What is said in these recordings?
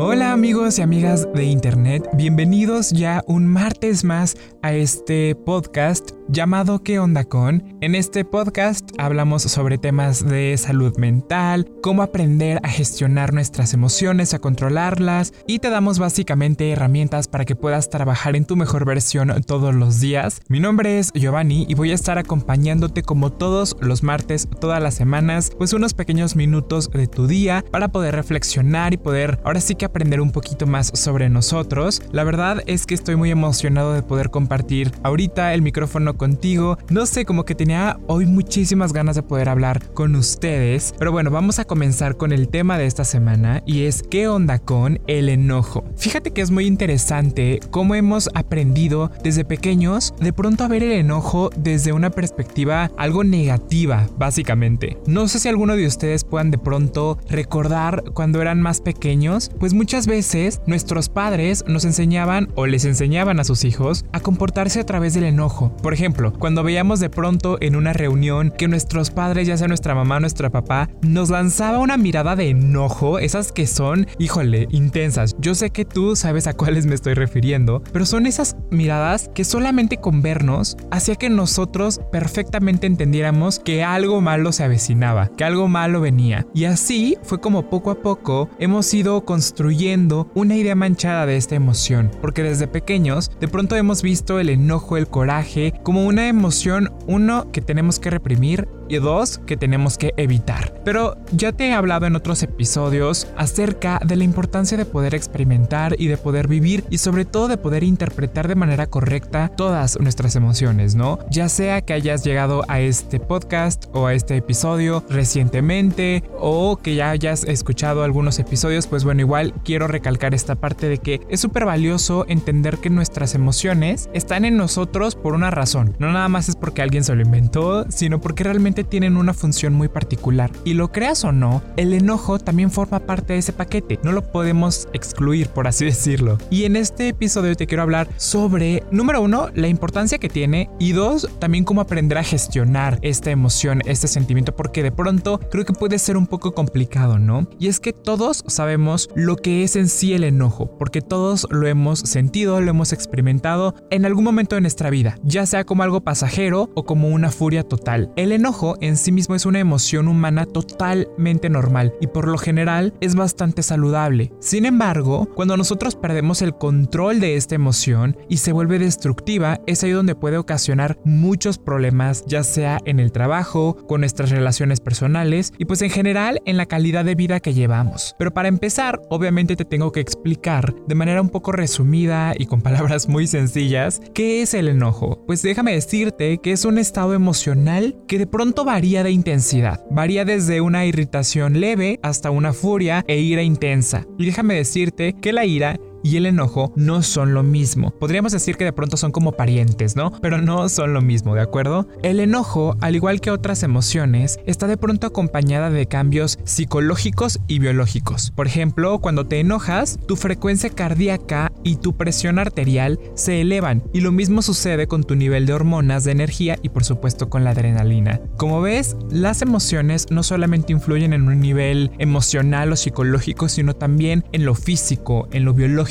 Hola amigos y amigas de Internet, bienvenidos ya un martes más a este podcast llamado ¿Qué onda con? En este podcast hablamos sobre temas de salud mental, cómo aprender a gestionar nuestras emociones, a controlarlas y te damos básicamente herramientas para que puedas trabajar en tu mejor versión todos los días. Mi nombre es Giovanni y voy a estar acompañándote como todos los martes, todas las semanas, pues unos pequeños minutos de tu día para poder reflexionar y poder ahora sí que aprender un poquito más sobre nosotros. La verdad es que estoy muy emocionado de poder compartir ahorita el micrófono contigo. No sé, como que tenía hoy muchísimas ganas de poder hablar con ustedes. Pero bueno, vamos a comenzar con el tema de esta semana y es ¿qué onda con el enojo? Fíjate que es muy interesante cómo hemos aprendido desde pequeños de pronto a ver el enojo desde una perspectiva algo negativa, básicamente. No sé si alguno de ustedes puedan de pronto recordar cuando eran más pequeños, pues muchas veces nuestros padres nos enseñaban o les enseñaban a sus hijos a comportarse a través del enojo. Por ejemplo, cuando veíamos de pronto en una reunión que nuestros padres, ya sea nuestra mamá o nuestra papá, nos lanzaba una mirada de enojo, esas que son, híjole, intensas. Yo sé que tú sabes a cuáles me estoy refiriendo, pero son esas miradas que solamente con vernos hacía que nosotros perfectamente entendiéramos que algo malo se avecinaba, que algo malo venía. Y así fue como poco a poco hemos ido construyendo una idea manchada de esta emoción, porque desde pequeños de pronto hemos visto el enojo, el coraje, como una emoción, uno, que tenemos que reprimir y dos, que tenemos que evitar. Pero ya te he hablado en otros episodios acerca de la importancia de poder experimentar y de poder vivir y sobre todo de poder interpretar de manera correcta todas nuestras emociones, ¿no? Ya sea que hayas llegado a este podcast o a este episodio recientemente o que ya hayas escuchado algunos episodios, pues bueno, igual quiero recalcar esta parte de que es súper valioso entender que nuestras emociones están en nosotros por una razón. No nada más es porque alguien se lo inventó, sino porque realmente tienen una función muy particular. Y lo creas o no, el enojo también forma parte de ese paquete. No lo podemos excluir, por así decirlo. Y en este episodio te quiero hablar sobre, número uno, la importancia que tiene y dos, también cómo aprender a gestionar esta emoción, este sentimiento, porque de pronto creo que puede ser un poco complicado, ¿no? Y es que todos sabemos lo que es en sí el enojo, porque todos lo hemos sentido, lo hemos experimentado en algún momento de nuestra vida, ya sea como algo pasajero o como una furia total. El enojo en sí mismo es una emoción humana totalmente normal y por lo general es bastante saludable. Sin embargo, cuando nosotros perdemos el control de esta emoción y se vuelve destructiva, es ahí donde puede ocasionar muchos problemas, ya sea en el trabajo, con nuestras relaciones personales y pues en general en la calidad de vida que llevamos. Pero para empezar, obviamente te tengo que explicar de manera un poco resumida y con palabras muy sencillas qué es el enojo. Pues déjame decirte que es un estado emocional que de pronto varía de intensidad. Varía desde una irritación leve hasta una furia e ira intensa. Y déjame decirte que la ira y el enojo no son lo mismo. Podríamos decir que de pronto son como parientes, ¿no? Pero no son lo mismo, ¿de acuerdo? El enojo, al igual que otras emociones, está de pronto acompañada de cambios psicológicos y biológicos. Por ejemplo, cuando te enojas, tu frecuencia cardíaca y tu presión arterial se elevan y lo mismo sucede con tu nivel de hormonas de energía y por supuesto con la adrenalina. Como ves, las emociones no solamente influyen en un nivel emocional o psicológico, sino también en lo físico, en lo biológico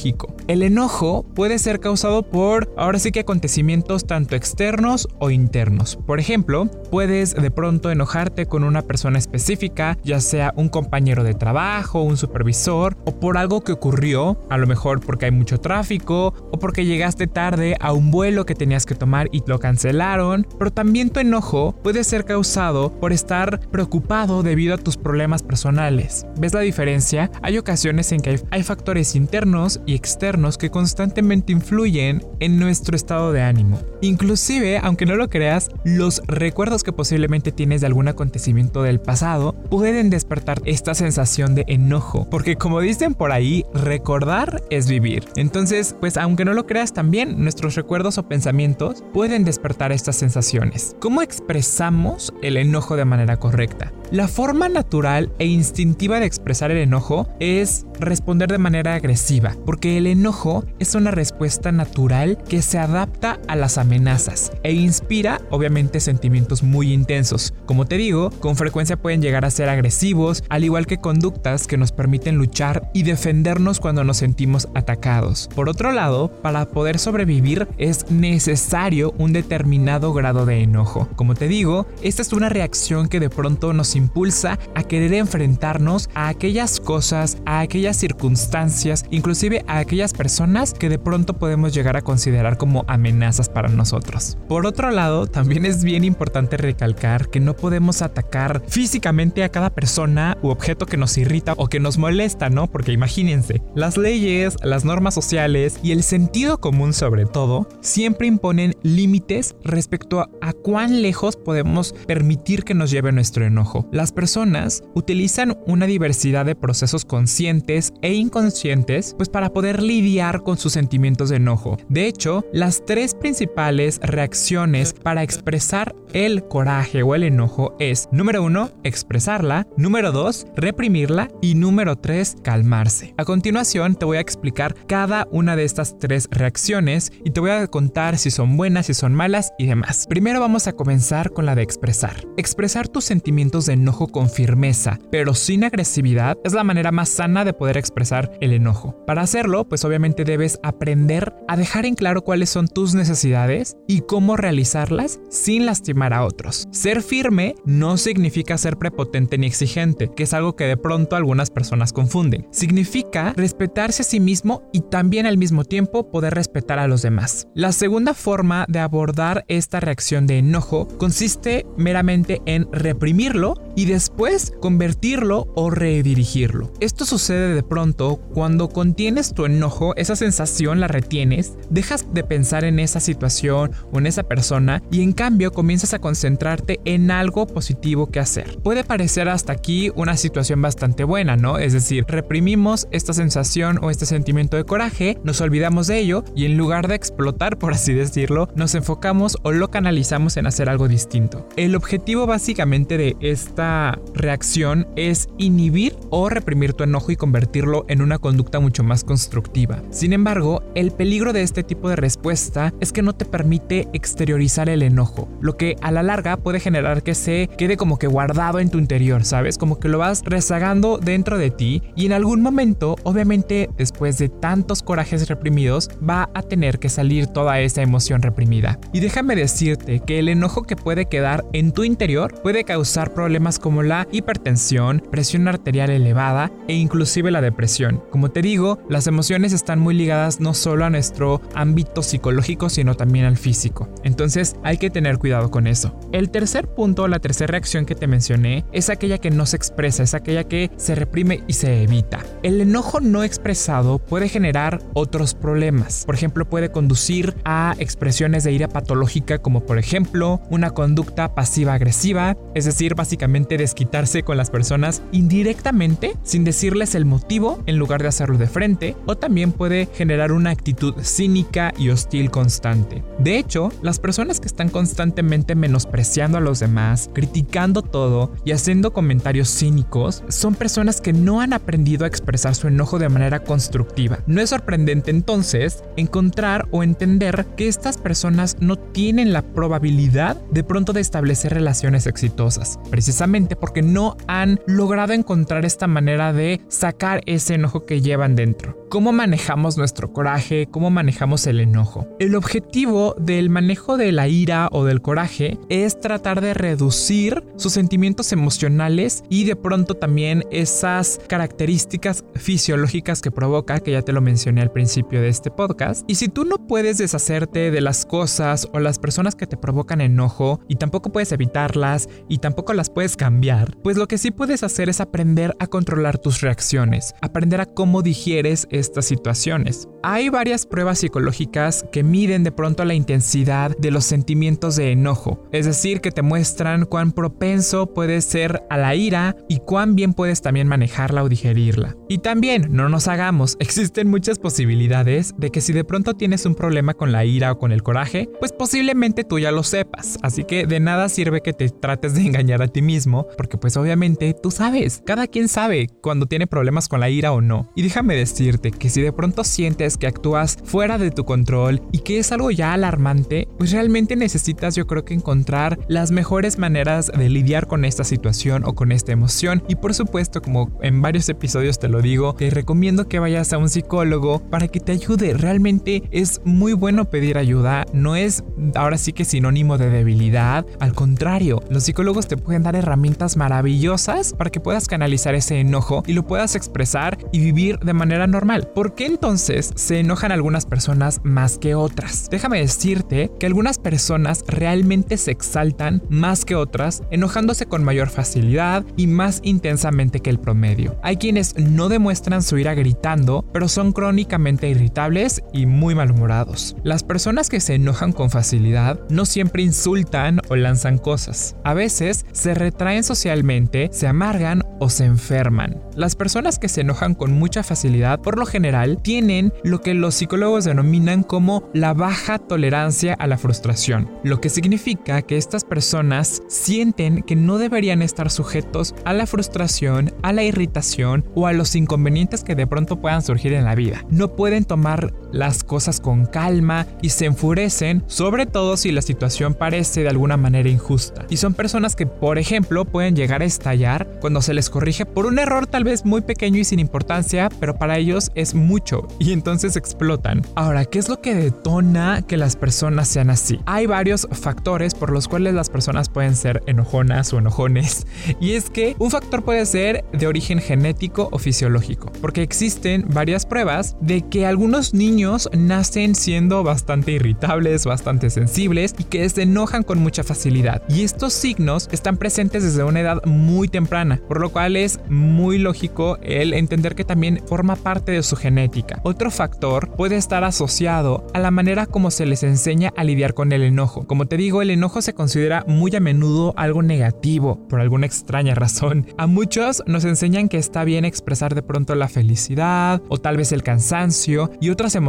el enojo puede ser causado por, ahora sí que acontecimientos tanto externos o internos. Por ejemplo, puedes de pronto enojarte con una persona específica, ya sea un compañero de trabajo, un supervisor, o por algo que ocurrió, a lo mejor porque hay mucho tráfico, o porque llegaste tarde a un vuelo que tenías que tomar y lo cancelaron, pero también tu enojo puede ser causado por estar preocupado debido a tus problemas personales. ¿Ves la diferencia? Hay ocasiones en que hay, hay factores internos y externos que constantemente influyen en nuestro estado de ánimo. Inclusive, aunque no lo creas, los recuerdos que posiblemente tienes de algún acontecimiento del pasado pueden despertar esta sensación de enojo, porque como dicen por ahí, recordar es vivir. Entonces, pues aunque no lo creas también, nuestros recuerdos o pensamientos pueden despertar estas sensaciones. ¿Cómo expresamos el enojo de manera correcta? La forma natural e instintiva de expresar el enojo es responder de manera agresiva, porque el enojo es una respuesta natural que se adapta a las amenazas e inspira obviamente sentimientos muy intensos. Como te digo, con frecuencia pueden llegar a ser agresivos, al igual que conductas que nos permiten luchar y defendernos cuando nos sentimos atacados. Por otro lado, para poder sobrevivir es necesario un determinado grado de enojo. Como te digo, esta es una reacción que de pronto nos impulsa a querer enfrentarnos a aquellas cosas, a aquellas circunstancias, inclusive a aquellas personas que de pronto podemos llegar a considerar como amenazas para nosotros. Por otro lado, también es bien importante recalcar que no podemos atacar físicamente a cada persona u objeto que nos irrita o que nos molesta, ¿no? Porque imagínense, las leyes, las normas sociales y el sentido común sobre todo siempre imponen límites respecto a, cuán lejos podemos permitir que nos lleve nuestro enojo. Las personas utilizan una diversidad de procesos conscientes e inconscientes pues para poder lidiar con sus sentimientos de enojo. De hecho, las tres principales reacciones para expresar el coraje o el enojo es número uno, expresarla, número dos, reprimirla y número tres, calmarse. A continuación te voy a explicar cada una de estas tres reacciones y te voy a contar si son buenas, si son malas y demás. Primero vamos a comenzar con la de expresar. Expresar tus sentimientos de enojo con firmeza, pero sin agresividad, es la manera más sana de poder expresar el enojo. Para hacerlo, pues obviamente debes aprender a dejar en claro cuáles son tus necesidades y cómo realizarlas sin lastimar a otros. Ser firme no significa ser prepotente ni exigente, que es algo que de pronto algunas personas confunden. Significa respetarse a sí mismo y también al mismo tiempo poder respetar a los demás. La segunda forma de abordar esta reacción de enojo consiste meramente en reprimirlo y después convertirlo o redirigirlo. Esto sucede de pronto cuando contienes tu enojo, esa sensación la retienes, dejas de pensar en esa situación o en esa persona y en cambio comienzas a concentrarte en algo positivo que hacer. Puede parecer hasta aquí una situación bastante buena, ¿no? Es decir, reprimimos esta sensación o este sentimiento de coraje, nos olvidamos de ello y en lugar de explotar, por así decirlo, nos enfocamos o lo canalizamos en hacer algo distinto. El objetivo básicamente de esta reacción es inhibir o reprimir tu enojo y convertirlo en una conducta mucho más constructiva. Sin embargo, el peligro de este tipo de respuesta es que no te permite exteriorizar el enojo, lo que a la larga puede generar que se quede como que guardado en tu interior, ¿sabes? Como que lo vas rezagando dentro de ti y en algún momento, obviamente después de tantos corajes reprimidos, va a tener que salir toda esa emoción reprimida. Y déjame decirte que el enojo que puede quedar en tu interior puede causar como la hipertensión, presión arterial elevada e inclusive la depresión. Como te digo, las emociones están muy ligadas no solo a nuestro ámbito psicológico, sino también al físico. Entonces hay que tener cuidado con eso. El tercer punto, la tercera reacción que te mencioné, es aquella que no se expresa, es aquella que se reprime y se evita. El enojo no expresado puede generar otros problemas. Por ejemplo, puede conducir a expresiones de ira patológica como por ejemplo una conducta pasiva-agresiva, es decir, básicamente desquitarse con las personas indirectamente sin decirles el motivo en lugar de hacerlo de frente, o también puede generar una actitud cínica y hostil constante. De hecho, las personas que están constantemente menospreciando a los demás, criticando todo y haciendo comentarios cínicos, son personas que no han aprendido a expresar su enojo de manera constructiva. No es sorprendente entonces encontrar o entender que estas personas no tienen la probabilidad de pronto de establecer relaciones exitosas, precisamente porque no han logrado encontrar esta manera de sacar ese enojo que llevan dentro. ¿Cómo manejamos nuestro coraje? ¿Cómo manejamos el enojo? El objetivo del manejo de la ira o del coraje es tratar de reducir sus sentimientos emocionales y de pronto también esas características fisiológicas que provoca, que ya te lo mencioné al principio de este podcast. Y si tú no puedes deshacerte de las cosas o las personas que te provocan enojo y tampoco puedes evitarlas y tampoco las puedes cambiar, pues lo que sí puedes hacer es aprender a controlar tus reacciones, aprender a cómo digieres estas situaciones. Hay varias pruebas psicológicas que miden de pronto la intensidad de los sentimientos de enojo, es decir, que te muestran cuán propenso puedes ser a la ira y cuán bien puedes también manejarla o digerirla. Y también, no nos hagamos, existen muchas posibilidades de que si de pronto tienes un problema con la ira o con el coraje, pues posiblemente tú ya lo sepas, así que de nada sirve que te trates de engañar a ti mismo, porque pues obviamente tú sabes, cada quien sabe cuando tiene problemas con la ira o no. Y déjame decirte, que si de pronto sientes que actúas fuera de tu control y que es algo ya alarmante, pues realmente necesitas yo creo que encontrar las mejores maneras de lidiar con esta situación o con esta emoción. Y por supuesto, como en varios episodios te lo digo, te recomiendo que vayas a un psicólogo para que te ayude. Realmente es muy bueno pedir ayuda, no es ahora sí que sinónimo de debilidad, al contrario, los psicólogos te pueden dar herramientas maravillosas para que puedas canalizar ese enojo y lo puedas expresar y vivir de manera normal. ¿Por qué entonces se enojan algunas personas más que otras? Déjame decirte que algunas personas realmente se exaltan más que otras, enojándose con mayor facilidad y más intensamente que el promedio. Hay quienes no demuestran su ira gritando, pero son crónicamente irritables y muy malhumorados. Las personas que se enojan con facilidad no siempre insultan o lanzan cosas. A veces se retraen socialmente, se amargan o se enferman. Las personas que se enojan con mucha facilidad por lo general tienen lo que los psicólogos denominan como la baja tolerancia a la frustración, lo que significa que estas personas sienten que no deberían estar sujetos a la frustración, a la irritación o a los inconvenientes que de pronto puedan surgir en la vida. No pueden tomar las cosas con calma y se enfurecen, sobre todo si la situación parece de alguna manera injusta. Y son personas que, por ejemplo, pueden llegar a estallar cuando se les corrige por un error tal vez muy pequeño y sin importancia, pero para ellos es mucho y entonces explotan. Ahora, ¿qué es lo que detona que las personas sean así? Hay varios factores por los cuales las personas pueden ser enojonas o enojones. Y es que un factor puede ser de origen genético o fisiológico, porque existen varias pruebas de que algunos niños nacen siendo bastante irritables, bastante sensibles y que se enojan con mucha facilidad. Y estos signos están presentes desde una edad muy temprana, por lo cual es muy lógico el entender que también forma parte de su genética. Otro factor puede estar asociado a la manera como se les enseña a lidiar con el enojo. Como te digo, el enojo se considera muy a menudo algo negativo, por alguna extraña razón. A muchos nos enseñan que está bien expresar de pronto la felicidad o tal vez el cansancio y otras emociones,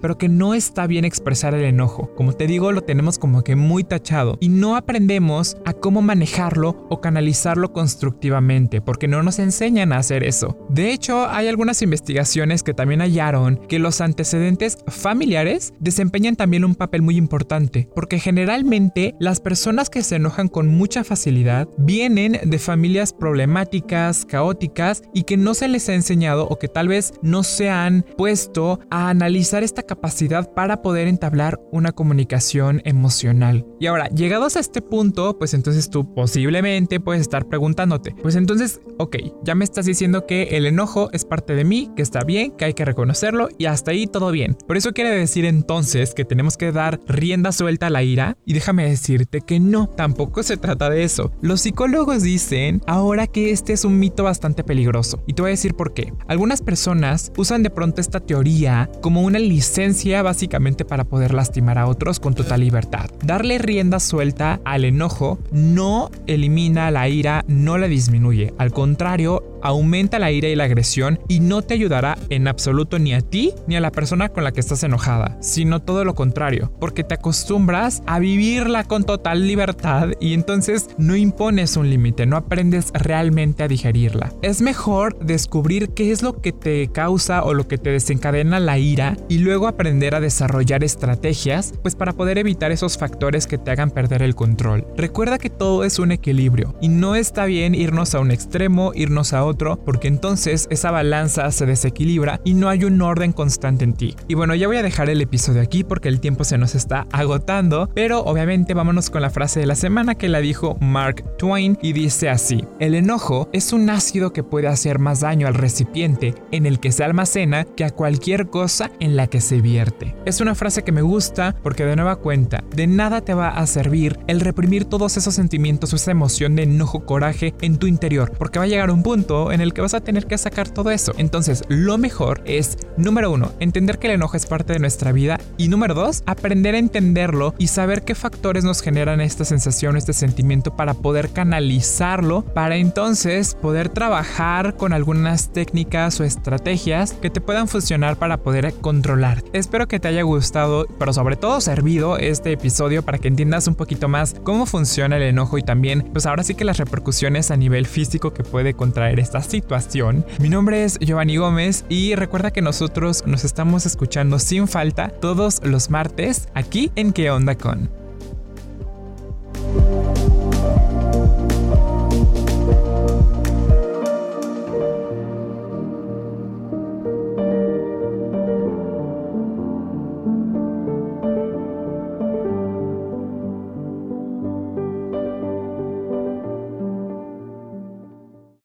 pero que no está bien expresar el enojo. Como te digo, lo tenemos como que muy tachado y no aprendemos a cómo manejarlo o canalizarlo constructivamente, porque no nos enseñan a hacer eso. De hecho, hay algunas investigaciones que también hallaron que los antecedentes familiares desempeñan también un papel muy importante, porque generalmente las personas que se enojan con mucha facilidad vienen de familias problemáticas, caóticas y que no se les ha enseñado o que tal vez no se han puesto a analizar esta capacidad para poder entablar una comunicación emocional. Y ahora, llegados a este punto, pues entonces tú posiblemente puedes estar preguntándote, pues entonces, ok, ya me estás diciendo que el enojo es parte de mí, que está bien, que hay que reconocerlo y hasta ahí todo bien. Por eso quiere decir entonces que tenemos que dar rienda suelta a la ira y déjame decirte que no, tampoco se trata de eso. Los psicólogos dicen ahora que este es un mito bastante peligroso y te voy a decir por qué. Algunas personas usan de pronto esta teoría como una licencia básicamente para poder lastimar a otros con total libertad. Darle rienda suelta al enojo no elimina la ira, no la disminuye. Al contrario, aumenta la ira y la agresión y no te ayudará en absoluto ni a ti ni a la persona con la que estás enojada, sino todo lo contrario, porque te acostumbras a vivirla con total libertad y entonces no impones un límite, no aprendes realmente a digerirla. Es mejor descubrir qué es lo que te causa o lo que te desencadena la ira y luego aprender a desarrollar estrategias pues para poder evitar esos factores que te hagan perder el control. Recuerda que todo es un equilibrio y no está bien irnos a un extremo, irnos a otro porque entonces esa balanza se desequilibra y no hay un orden constante en ti. Y bueno, ya voy a dejar el episodio aquí porque el tiempo se nos está agotando, pero obviamente vámonos con la frase de la semana que la dijo Mark Twain y dice así, el enojo es un ácido que puede hacer más daño al recipiente en el que se almacena que a cualquier cosa en la que se vierte. Es una frase que me gusta porque de nueva cuenta, de nada te va a servir el reprimir todos esos sentimientos o esa emoción de enojo, coraje en tu interior, porque va a llegar un punto en el que vas a tener que sacar todo eso. Entonces, lo mejor es, número uno, entender que el enojo es parte de nuestra vida y número dos, aprender a entenderlo y saber qué factores nos generan esta sensación, este sentimiento para poder canalizarlo, para entonces poder trabajar con algunas técnicas o estrategias que te puedan funcionar para poder controlar. Espero que te haya gustado, pero sobre todo servido este episodio para que entiendas un poquito más cómo funciona el enojo y también, pues ahora sí que las repercusiones a nivel físico que puede contraer esta situación. Mi nombre es Giovanni Gómez y recuerda que nosotros nos estamos escuchando sin falta todos los martes aquí en ¿Qué onda con?